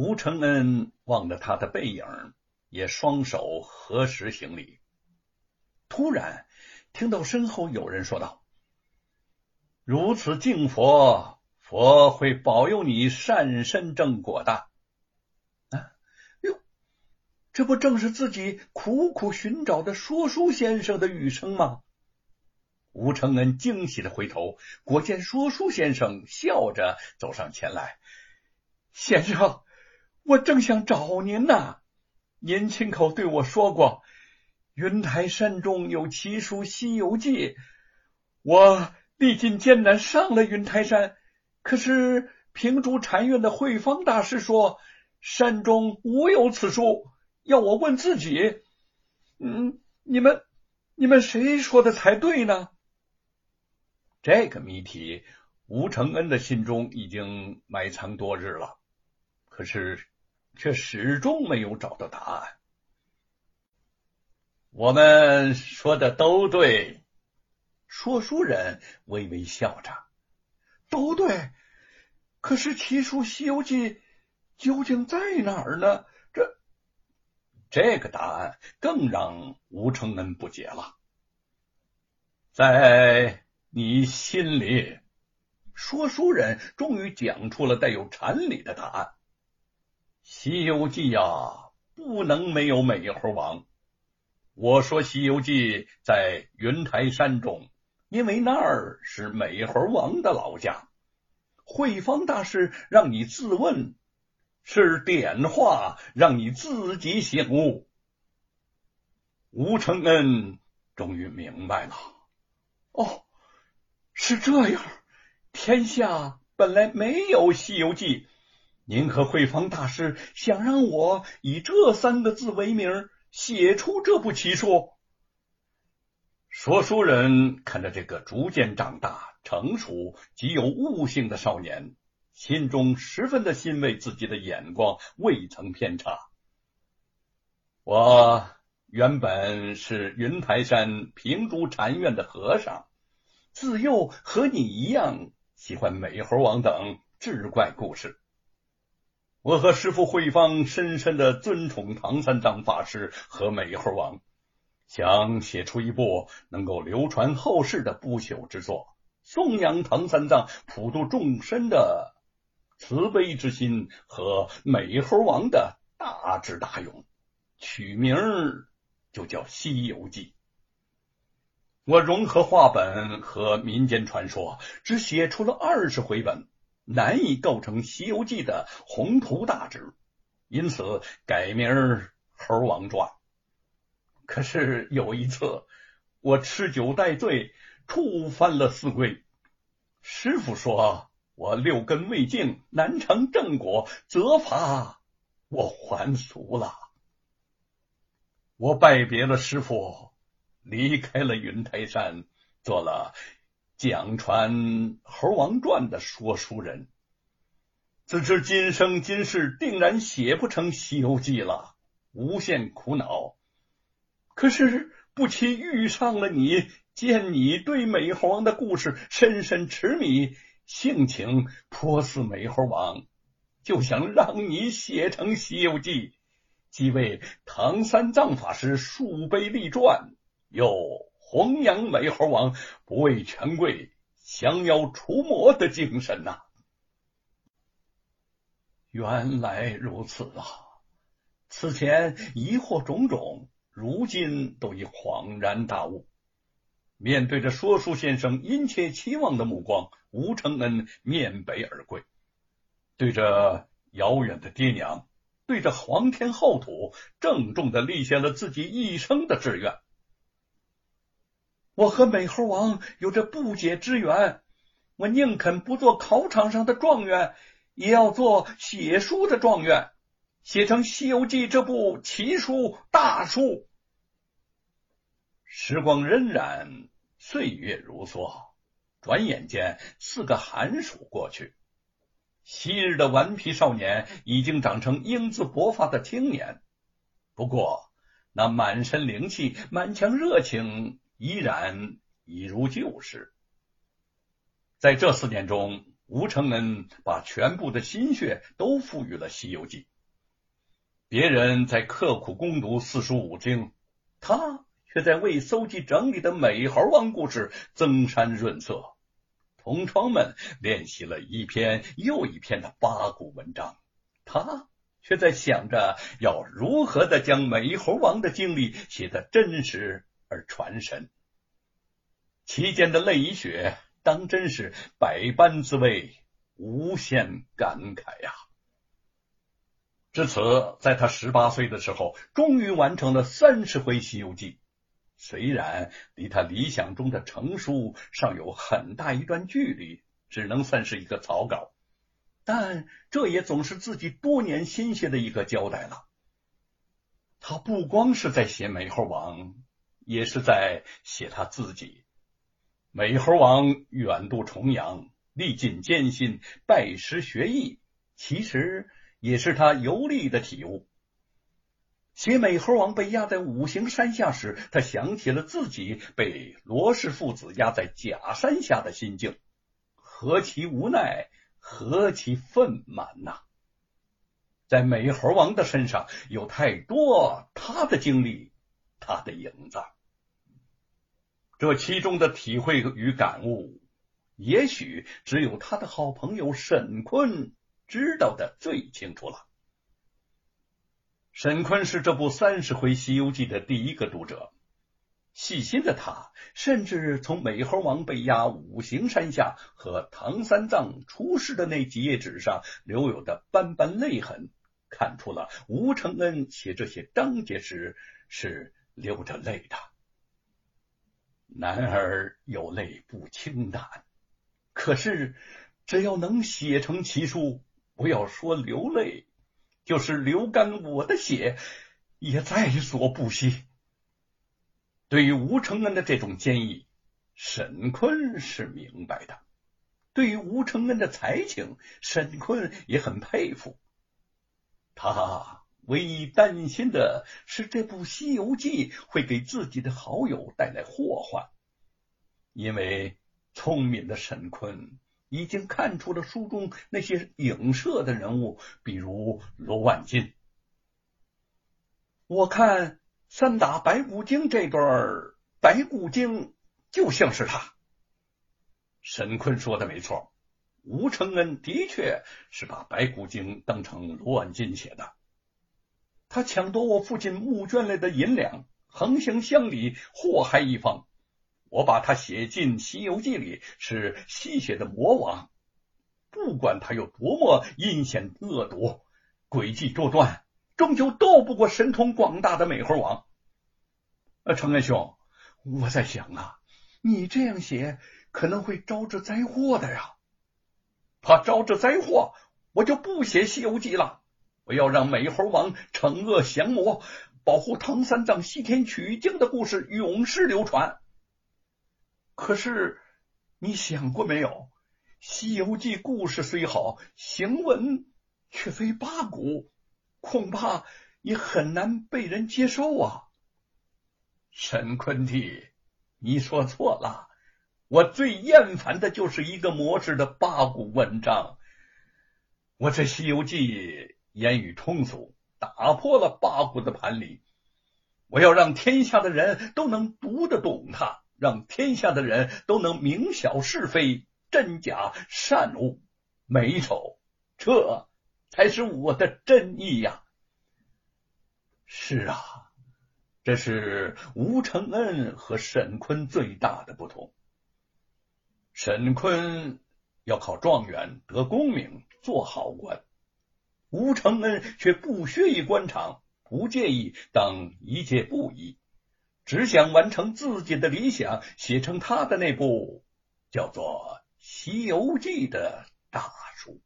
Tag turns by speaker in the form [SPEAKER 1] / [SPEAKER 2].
[SPEAKER 1] 吴承恩望着他的背影，也双手合十行礼。突然听到身后有人说道：“如此敬佛，佛会保佑你善身正果的。”啊，哟，这不正是自己苦苦寻找的说书先生的语声吗？吴承恩惊喜的回头，果见说书先生笑着走上前来：“先生，我正想找您呢。您亲口对我说过，云台山中有奇书《西游记》，我历尽艰难上了云台山，可是平竹禅院的慧方大师说山中无有此书，要我问自己。嗯，你们你们谁说的才对呢？”这个谜题，吴承恩的心中已经埋藏多日了，可是却始终没有找到答案。我们说的都对，说书人微微笑着，都对。可是奇书《西游记》究竟在哪儿呢？这这个答案更让吴承恩不解了，在。你心里，说书人终于讲出了带有禅理的答案。《西游记》呀，不能没有美猴王。我说《西游记》在云台山中，因为那儿是美猴王的老家。慧方大师让你自问，是点化让你自己醒悟。吴承恩终于明白了，哦。是这样，天下本来没有《西游记》，您和慧方大师想让我以这三个字为名写出这部奇书。说书人看着这个逐渐长大、成熟、极有悟性的少年，心中十分的欣慰，自己的眼光未曾偏差。我原本是云台山平竹禅院的和尚。自幼和你一样喜欢美猴王等志怪故事。我和师傅慧芳深深的尊崇唐三藏法师和美猴王，想写出一部能够流传后世的不朽之作，颂扬唐三藏普度众生的慈悲之心和美猴王的大智大勇，取名就叫《西游记》。我融合话本和民间传说，只写出了二十回本，难以构成《西游记》的宏图大志，因此改名《猴王传》。可是有一次，我吃酒带醉，触犯了四规，师傅说我六根未净，难成正果，责罚我还俗了。我拜别了师傅。离开了云台山，做了讲传《猴王传》的说书人。自知今生今世定然写不成《西游记》了，无限苦恼。可是不期遇上了你，见你对美猴王的故事深深痴迷，性情颇似美猴王，就想让你写成《西游记》，即为唐三藏法师树碑立传。又弘扬美猴王不畏权贵、降妖除魔的精神呐！原来如此啊！此前疑惑种种，如今都已恍然大悟。面对着说书先生殷切期望的目光，吴承恩面北而跪，对着遥远的爹娘，对着皇天厚土，郑重的立下了自己一生的志愿。我和美猴王有着不解之缘，我宁肯不做考场上的状元，也要做写书的状元，写成《西游记》这部奇书大书。时光荏苒，岁月如梭，转眼间四个寒暑过去，昔日的顽皮少年已经长成英姿勃发的青年，不过那满身灵气、满腔热情。依然一如旧时。在这四年中，吴承恩把全部的心血都赋予了《西游记》。别人在刻苦攻读四书五经，他却在为搜集整理的美猴王故事增删润色。同窗们练习了一篇又一篇的八股文章，他却在想着要如何的将美猴王的经历写得真实而传神。其间的泪与血，当真是百般滋味，无限感慨呀！至此，在他十八岁的时候，终于完成了三十回《西游记》。虽然离他理想中的成书尚有很大一段距离，只能算是一个草稿，但这也总是自己多年心血的一个交代了。他不光是在写美猴王，也是在写他自己。美猴王远渡重洋，历尽艰辛，拜师学艺，其实也是他游历的体悟。写美猴王被压在五行山下时，他想起了自己被罗氏父子压在假山下的心境，何其无奈，何其愤满呐！在美猴王的身上有太多他的经历，他的影子。这其中的体会与感悟，也许只有他的好朋友沈坤知道的最清楚了。沈坤是这部三十回《西游记》的第一个读者，细心的他甚至从美猴王被压五行山下和唐三藏出世的那几页纸上留有的斑斑泪痕，看出了吴承恩写这些章节时是流着泪的。男儿有泪不轻弹，可是只要能写成奇书，不要说流泪。就是流干我的血，也在所不惜。对于吴承恩的这种坚毅，沈坤是明白的；对于吴承恩的才情，沈坤也很佩服。他唯一担心的是，这部《西游记》会给自己的好友带来祸患，因为聪明的沈坤。已经看出了书中那些影射的人物，比如罗万金。我看三打白骨精这段，白骨精就像是他。沈坤说的没错，吴承恩的确是把白骨精当成罗万金写的。他抢夺我父亲募捐来的银两，横行乡里，祸害一方。我把他写进《西游记》里，是吸血的魔王。不管他有多么阴险恶毒、诡计多端，终究斗不过神通广大的美猴王。呃，承恩兄，我在想啊，你这样写可能会招致灾祸的呀。怕招致灾祸，我就不写《西游记》了。我要让美猴王惩恶降魔，保护唐三藏西天取经的故事永世流传。可是，你想过没有，《西游记》故事虽好，行文却非八股，恐怕也很难被人接受啊！沈坤弟，你说错了，我最厌烦的就是一个模式的八股文章。我这《西游记》言语通俗，打破了八股的盘理，我要让天下的人都能读得懂它。让天下的人都能明晓是非、真假、善恶、美丑，这才是我的真意呀！是啊，这是吴承恩和沈坤最大的不同。沈坤要考状元、得功名、做好官，吴承恩却不屑于官场，不介意当一介布衣。只想完成自己的理想，写成他的那部叫做《西游记》的大书。